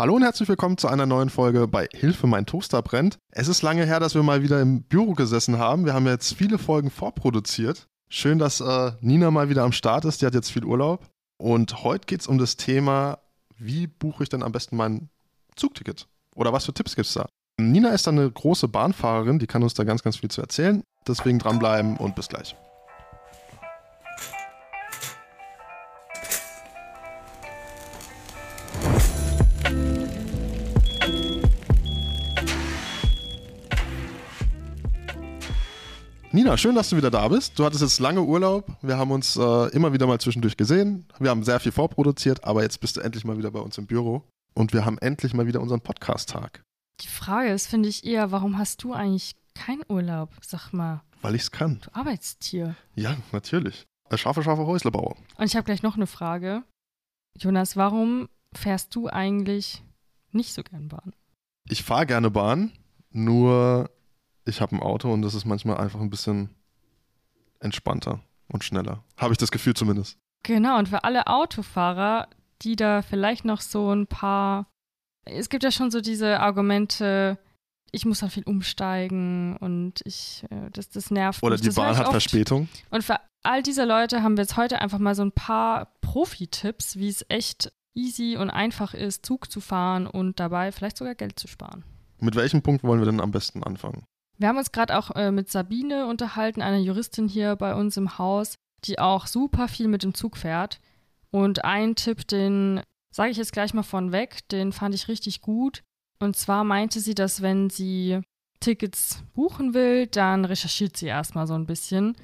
Hallo und herzlich willkommen zu einer neuen Folge bei Hilfe, mein Toaster brennt. Es ist lange her, dass wir mal wieder im Büro gesessen haben. Wir haben jetzt viele Folgen vorproduziert. Schön, dass äh, Nina mal wieder am Start ist. Die hat jetzt viel Urlaub. Und heute geht es um das Thema, wie buche ich denn am besten mein Zugticket? Oder was für Tipps gibt es da? Nina ist eine große Bahnfahrerin, die kann uns da ganz, ganz viel zu erzählen. Deswegen dranbleiben und bis gleich. Nina, schön, dass du wieder da bist. Du hattest jetzt lange Urlaub. Wir haben uns äh, immer wieder mal zwischendurch gesehen. Wir haben sehr viel vorproduziert, aber jetzt bist du endlich mal wieder bei uns im Büro. Und wir haben endlich mal wieder unseren Podcast-Tag. Die Frage ist, finde ich eher, warum hast du eigentlich keinen Urlaub? Sag mal. Weil ich es kann. Du arbeitest hier. Ja, natürlich. Scharfe, scharfe Häuslebauer. Und ich habe gleich noch eine Frage. Jonas, warum fährst du eigentlich nicht so gern Bahn? Ich fahre gerne Bahn, nur ich habe ein Auto und das ist manchmal einfach ein bisschen entspannter und schneller. Habe ich das Gefühl zumindest. Genau, und für alle Autofahrer, die da vielleicht noch so ein paar. Es gibt ja schon so diese Argumente, ich muss dann viel umsteigen und ich, äh, das, das nervt Oder mich. die Bahn hat oft. Verspätung. Und für all diese Leute haben wir jetzt heute einfach mal so ein paar Profi-Tipps, wie es echt easy und einfach ist, Zug zu fahren und dabei vielleicht sogar Geld zu sparen. Mit welchem Punkt wollen wir denn am besten anfangen? Wir haben uns gerade auch äh, mit Sabine unterhalten, einer Juristin hier bei uns im Haus, die auch super viel mit dem Zug fährt. Und ein Tipp, den sage ich jetzt gleich mal von weg, den fand ich richtig gut. Und zwar meinte sie, dass wenn sie Tickets buchen will, dann recherchiert sie erstmal so ein bisschen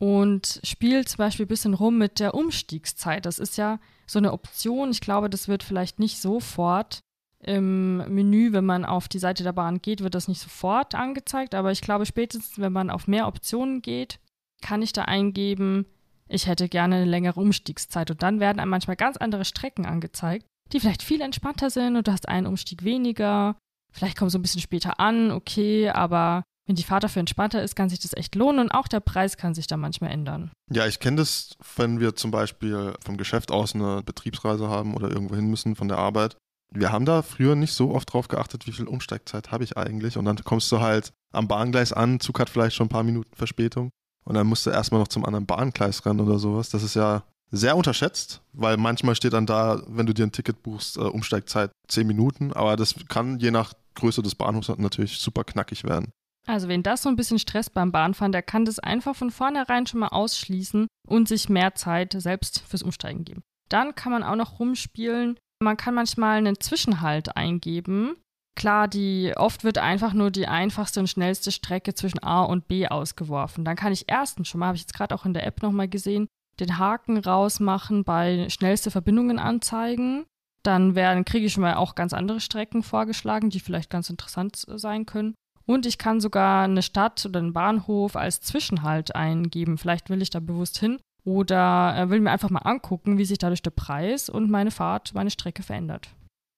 und spielt zum Beispiel ein bisschen rum mit der Umstiegszeit. Das ist ja so eine Option. Ich glaube, das wird vielleicht nicht sofort im Menü, wenn man auf die Seite der Bahn geht, wird das nicht sofort angezeigt. Aber ich glaube, spätestens, wenn man auf mehr Optionen geht, kann ich da eingeben, ich hätte gerne eine längere Umstiegszeit. Und dann werden einem manchmal ganz andere Strecken angezeigt, die vielleicht viel entspannter sind und du hast einen Umstieg weniger. Vielleicht kommt so ein bisschen später an, okay, aber wenn die Fahrt dafür entspannter ist, kann sich das echt lohnen und auch der Preis kann sich da manchmal ändern. Ja, ich kenne das, wenn wir zum Beispiel vom Geschäft aus eine Betriebsreise haben oder irgendwo hin müssen von der Arbeit. Wir haben da früher nicht so oft drauf geachtet, wie viel Umsteigzeit habe ich eigentlich. Und dann kommst du halt am Bahngleis an, Zug hat vielleicht schon ein paar Minuten Verspätung. Und dann musst du erstmal noch zum anderen Bahngleis rennen oder sowas. Das ist ja sehr unterschätzt, weil manchmal steht dann da, wenn du dir ein Ticket buchst, äh, Umsteigzeit 10 Minuten. Aber das kann je nach Größe des Bahnhofs natürlich super knackig werden. Also wen das so ein bisschen Stress beim Bahnfahren, der kann das einfach von vornherein schon mal ausschließen und sich mehr Zeit selbst fürs Umsteigen geben. Dann kann man auch noch rumspielen. Man kann manchmal einen Zwischenhalt eingeben. Klar, die oft wird einfach nur die einfachste und schnellste Strecke zwischen A und B ausgeworfen. Dann kann ich erstens schon mal, habe ich jetzt gerade auch in der App nochmal gesehen, den Haken rausmachen bei schnellste Verbindungen anzeigen. Dann werden, kriege ich schon mal auch ganz andere Strecken vorgeschlagen, die vielleicht ganz interessant sein können. Und ich kann sogar eine Stadt oder einen Bahnhof als Zwischenhalt eingeben. Vielleicht will ich da bewusst hin oder äh, will mir einfach mal angucken, wie sich dadurch der Preis und meine Fahrt, meine Strecke verändert.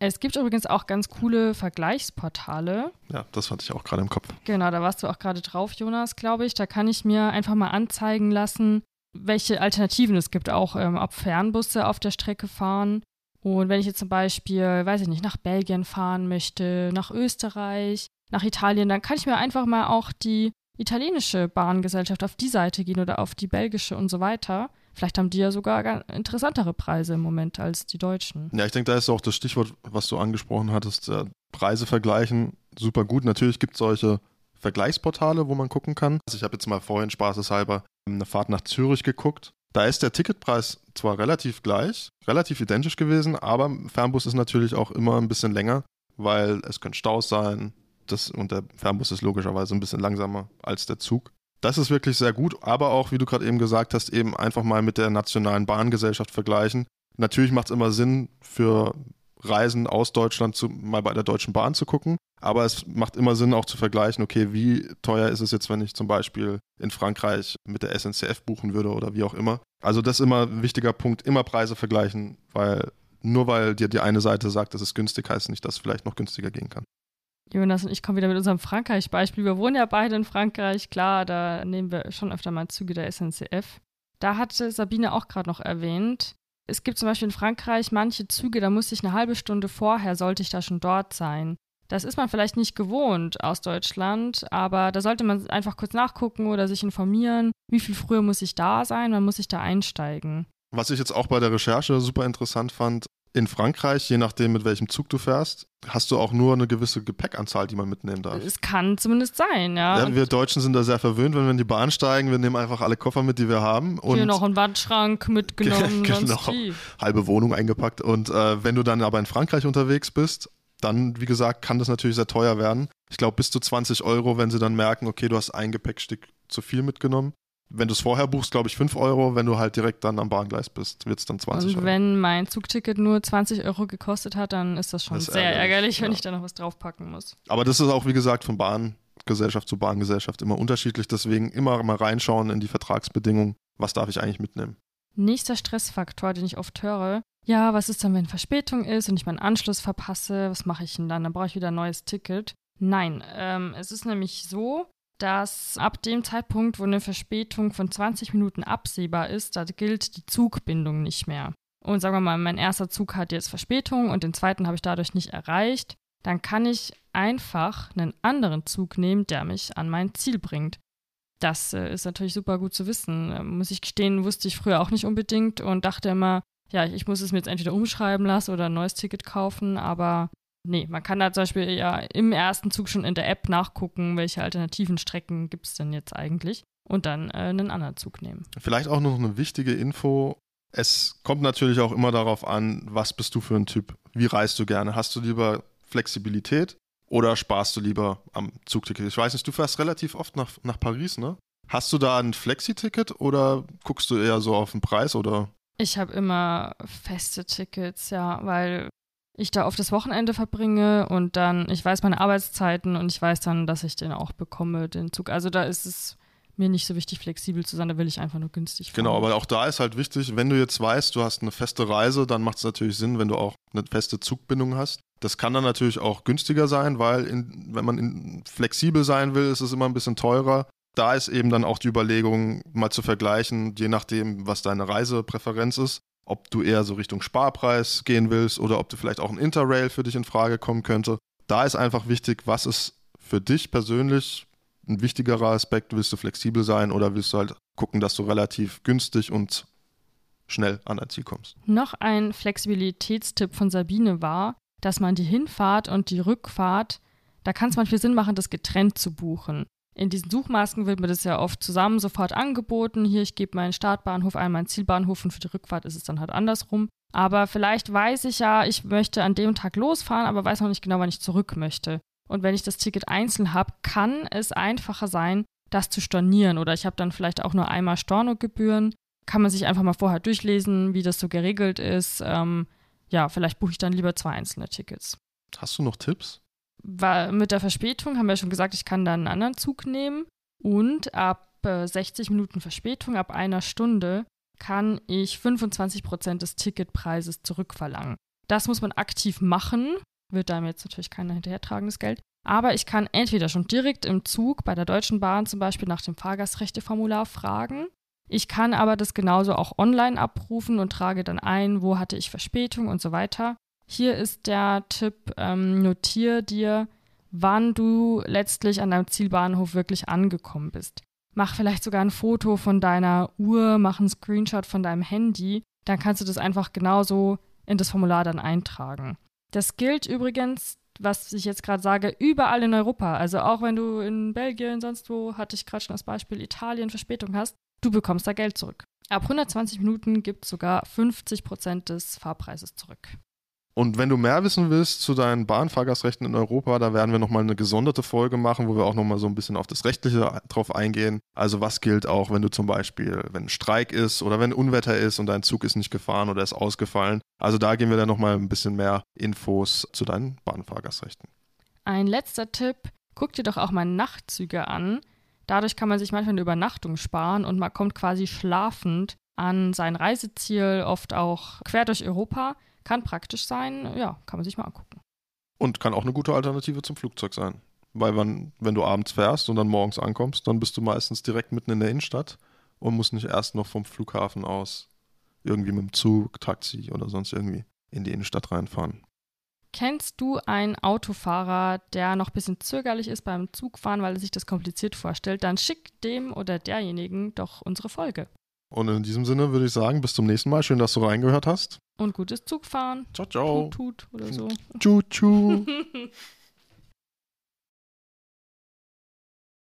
Es gibt übrigens auch ganz coole Vergleichsportale. Ja, das hatte ich auch gerade im Kopf. Genau, da warst du auch gerade drauf, Jonas, glaube ich. Da kann ich mir einfach mal anzeigen lassen, welche Alternativen es gibt, auch ähm, ob Fernbusse auf der Strecke fahren. Und wenn ich jetzt zum Beispiel, weiß ich nicht, nach Belgien fahren möchte, nach Österreich, nach Italien, dann kann ich mir einfach mal auch die italienische Bahngesellschaft auf die Seite gehen oder auf die belgische und so weiter. Vielleicht haben die ja sogar interessantere Preise im Moment als die deutschen. Ja, ich denke, da ist auch das Stichwort, was du angesprochen hattest, äh, Preise vergleichen, super gut. Natürlich gibt es solche Vergleichsportale, wo man gucken kann. Also ich habe jetzt mal vorhin spaßeshalber eine Fahrt nach Zürich geguckt. Da ist der Ticketpreis zwar relativ gleich, relativ identisch gewesen, aber Fernbus ist natürlich auch immer ein bisschen länger, weil es können Staus sein. Das, und der Fernbus ist logischerweise ein bisschen langsamer als der Zug. Das ist wirklich sehr gut, aber auch, wie du gerade eben gesagt hast, eben einfach mal mit der nationalen Bahngesellschaft vergleichen. Natürlich macht es immer Sinn, für Reisen aus Deutschland zu, mal bei der Deutschen Bahn zu gucken. Aber es macht immer Sinn, auch zu vergleichen, okay, wie teuer ist es jetzt, wenn ich zum Beispiel in Frankreich mit der SNCF buchen würde oder wie auch immer. Also das ist immer ein wichtiger Punkt, immer Preise vergleichen, weil nur weil dir die eine Seite sagt, das ist günstig, heißt nicht, dass es vielleicht noch günstiger gehen kann. Jonas und ich kommen wieder mit unserem Frankreich-Beispiel. Wir wohnen ja beide in Frankreich, klar, da nehmen wir schon öfter mal Züge der SNCF. Da hatte Sabine auch gerade noch erwähnt, Es gibt zum Beispiel in Frankreich manche Züge, da muss ich eine halbe Stunde vorher, sollte ich da schon dort sein. Das ist man vielleicht nicht gewohnt aus Deutschland, aber da sollte man einfach kurz nachgucken oder sich informieren, wie viel früher muss ich da sein, wann muss ich da einsteigen. Was ich jetzt auch bei der Recherche super interessant fand, in Frankreich, je nachdem mit welchem Zug du fährst, hast du auch nur eine gewisse Gepäckanzahl, die man mitnehmen darf. Es kann zumindest sein, ja. ja wir Deutschen sind da sehr verwöhnt, wenn wir in die Bahn steigen, wir nehmen einfach alle Koffer mit, die wir haben. Und Hier noch einen Wandschrank mitgenommen, genau, halbe Wohnung eingepackt. Und äh, wenn du dann aber in Frankreich unterwegs bist, dann, wie gesagt, kann das natürlich sehr teuer werden. Ich glaube, bis zu 20 Euro, wenn sie dann merken, okay, du hast ein Gepäckstück zu viel mitgenommen. Wenn du es vorher buchst, glaube ich 5 Euro. Wenn du halt direkt dann am Bahngleis bist, wird es dann 20 Und Euro. wenn mein Zugticket nur 20 Euro gekostet hat, dann ist das schon das sehr ärgerlich, ärgerlich wenn ja. ich da noch was draufpacken muss. Aber das ist auch, wie gesagt, von Bahngesellschaft zu Bahngesellschaft immer unterschiedlich. Deswegen immer mal reinschauen in die Vertragsbedingungen. Was darf ich eigentlich mitnehmen? Nächster Stressfaktor, den ich oft höre, ja, was ist dann, wenn Verspätung ist und ich meinen Anschluss verpasse? Was mache ich denn dann? Dann brauche ich wieder ein neues Ticket. Nein, ähm, es ist nämlich so, dass ab dem Zeitpunkt, wo eine Verspätung von 20 Minuten absehbar ist, da gilt die Zugbindung nicht mehr. Und sagen wir mal, mein erster Zug hat jetzt Verspätung und den zweiten habe ich dadurch nicht erreicht, dann kann ich einfach einen anderen Zug nehmen, der mich an mein Ziel bringt. Das äh, ist natürlich super gut zu wissen. Äh, muss ich gestehen, wusste ich früher auch nicht unbedingt und dachte immer, ja, ich muss es mir jetzt entweder umschreiben lassen oder ein neues Ticket kaufen, aber nee, man kann da zum Beispiel ja im ersten Zug schon in der App nachgucken, welche alternativen Strecken gibt es denn jetzt eigentlich und dann äh, einen anderen Zug nehmen. Vielleicht auch noch eine wichtige Info. Es kommt natürlich auch immer darauf an, was bist du für ein Typ? Wie reist du gerne? Hast du lieber Flexibilität oder sparst du lieber am Zugticket? Ich weiß nicht, du fährst relativ oft nach, nach Paris, ne? Hast du da ein Flexi-Ticket oder guckst du eher so auf den Preis oder? Ich habe immer feste Tickets, ja, weil ich da oft das Wochenende verbringe und dann, ich weiß meine Arbeitszeiten und ich weiß dann, dass ich den auch bekomme, den Zug. Also da ist es mir nicht so wichtig, flexibel zu sein, da will ich einfach nur günstig fahren. Genau, aber auch da ist halt wichtig, wenn du jetzt weißt, du hast eine feste Reise, dann macht es natürlich Sinn, wenn du auch eine feste Zugbindung hast. Das kann dann natürlich auch günstiger sein, weil in, wenn man in, flexibel sein will, ist es immer ein bisschen teurer da ist eben dann auch die Überlegung, mal zu vergleichen, je nachdem, was deine Reisepräferenz ist, ob du eher so Richtung Sparpreis gehen willst oder ob du vielleicht auch ein Interrail für dich in Frage kommen könnte. Da ist einfach wichtig, was ist für dich persönlich ein wichtigerer Aspekt? Willst du flexibel sein oder willst du halt gucken, dass du relativ günstig und schnell an dein Ziel kommst? Noch ein Flexibilitätstipp von Sabine war, dass man die Hinfahrt und die Rückfahrt, da kann es manchmal Sinn machen, das getrennt zu buchen in diesen Suchmasken wird mir das ja oft zusammen sofort angeboten. Hier, ich gebe meinen Startbahnhof ein, meinen Zielbahnhof und für die Rückfahrt ist es dann halt andersrum. Aber vielleicht weiß ich ja, ich möchte an dem Tag losfahren, aber weiß noch nicht genau, wann ich zurück möchte. Und wenn ich das Ticket einzeln habe, kann es einfacher sein, das zu stornieren. Oder ich habe dann vielleicht auch nur einmal Stornogebühren. Kann man sich einfach mal vorher durchlesen, wie das so geregelt ist. Ähm, ja, vielleicht buche ich dann lieber zwei einzelne Tickets. Hast du noch Tipps? War mit der Verspätung, haben wir schon gesagt, ich kann dann einen anderen Zug nehmen. Und ab äh, 60 Minuten Verspätung, ab einer Stunde, kann ich 25 Prozent des Ticketpreises zurückverlangen. Das muss man aktiv machen, wird einem jetzt natürlich keiner hinterhertragendes Geld. Aber ich kann entweder schon direkt im Zug bei der Deutschen Bahn zum Beispiel nach dem Fahrgastrechteformular fragen. Ich kann aber das genauso auch online abrufen und trage dann ein, wo hatte ich Verspätung und so weiter. Hier ist der Tipp, ähm, notier dir, wann du letztlich an deinem Zielbahnhof wirklich angekommen bist. Mach vielleicht sogar ein Foto von deiner Uhr, mach einen Screenshot von deinem Handy, dann kannst du das einfach genauso in das Formular dann eintragen. Das gilt übrigens, was ich jetzt gerade sage, überall in Europa. Also auch wenn du in Belgien, sonst wo, hatte ich gerade schon das Beispiel Italien Verspätung hast, du bekommst da Geld zurück. Ab 120 Minuten gibt es sogar 50 Prozent des Fahrpreises zurück. Und wenn du mehr wissen willst zu deinen Bahnfahrgastrechten in Europa, da werden wir nochmal eine gesonderte Folge machen, wo wir auch nochmal so ein bisschen auf das Rechtliche drauf eingehen. Also was gilt auch, wenn du zum Beispiel, wenn ein Streik ist oder wenn Unwetter ist und dein Zug ist nicht gefahren oder ist ausgefallen. Also da gehen wir dann nochmal ein bisschen mehr Infos zu deinen Bahnfahrgastrechten. Ein letzter Tipp, guck dir doch auch mal Nachtzüge an. Dadurch kann man sich manchmal eine Übernachtung sparen und man kommt quasi schlafend an sein Reiseziel, oft auch quer durch Europa. Kann praktisch sein, ja, kann man sich mal angucken. Und kann auch eine gute Alternative zum Flugzeug sein. Weil man, wenn du abends fährst und dann morgens ankommst, dann bist du meistens direkt mitten in der Innenstadt und musst nicht erst noch vom Flughafen aus irgendwie mit dem Zug, Taxi oder sonst irgendwie in die Innenstadt reinfahren. Kennst du einen Autofahrer, der noch ein bisschen zögerlich ist beim Zugfahren, weil er sich das kompliziert vorstellt? Dann schick dem oder derjenigen doch unsere Folge. Und in diesem Sinne würde ich sagen, bis zum nächsten Mal. Schön, dass du reingehört hast. Und gutes Zugfahren. Ciao, ciao. Tut, tut oder so. Tschu, tschu.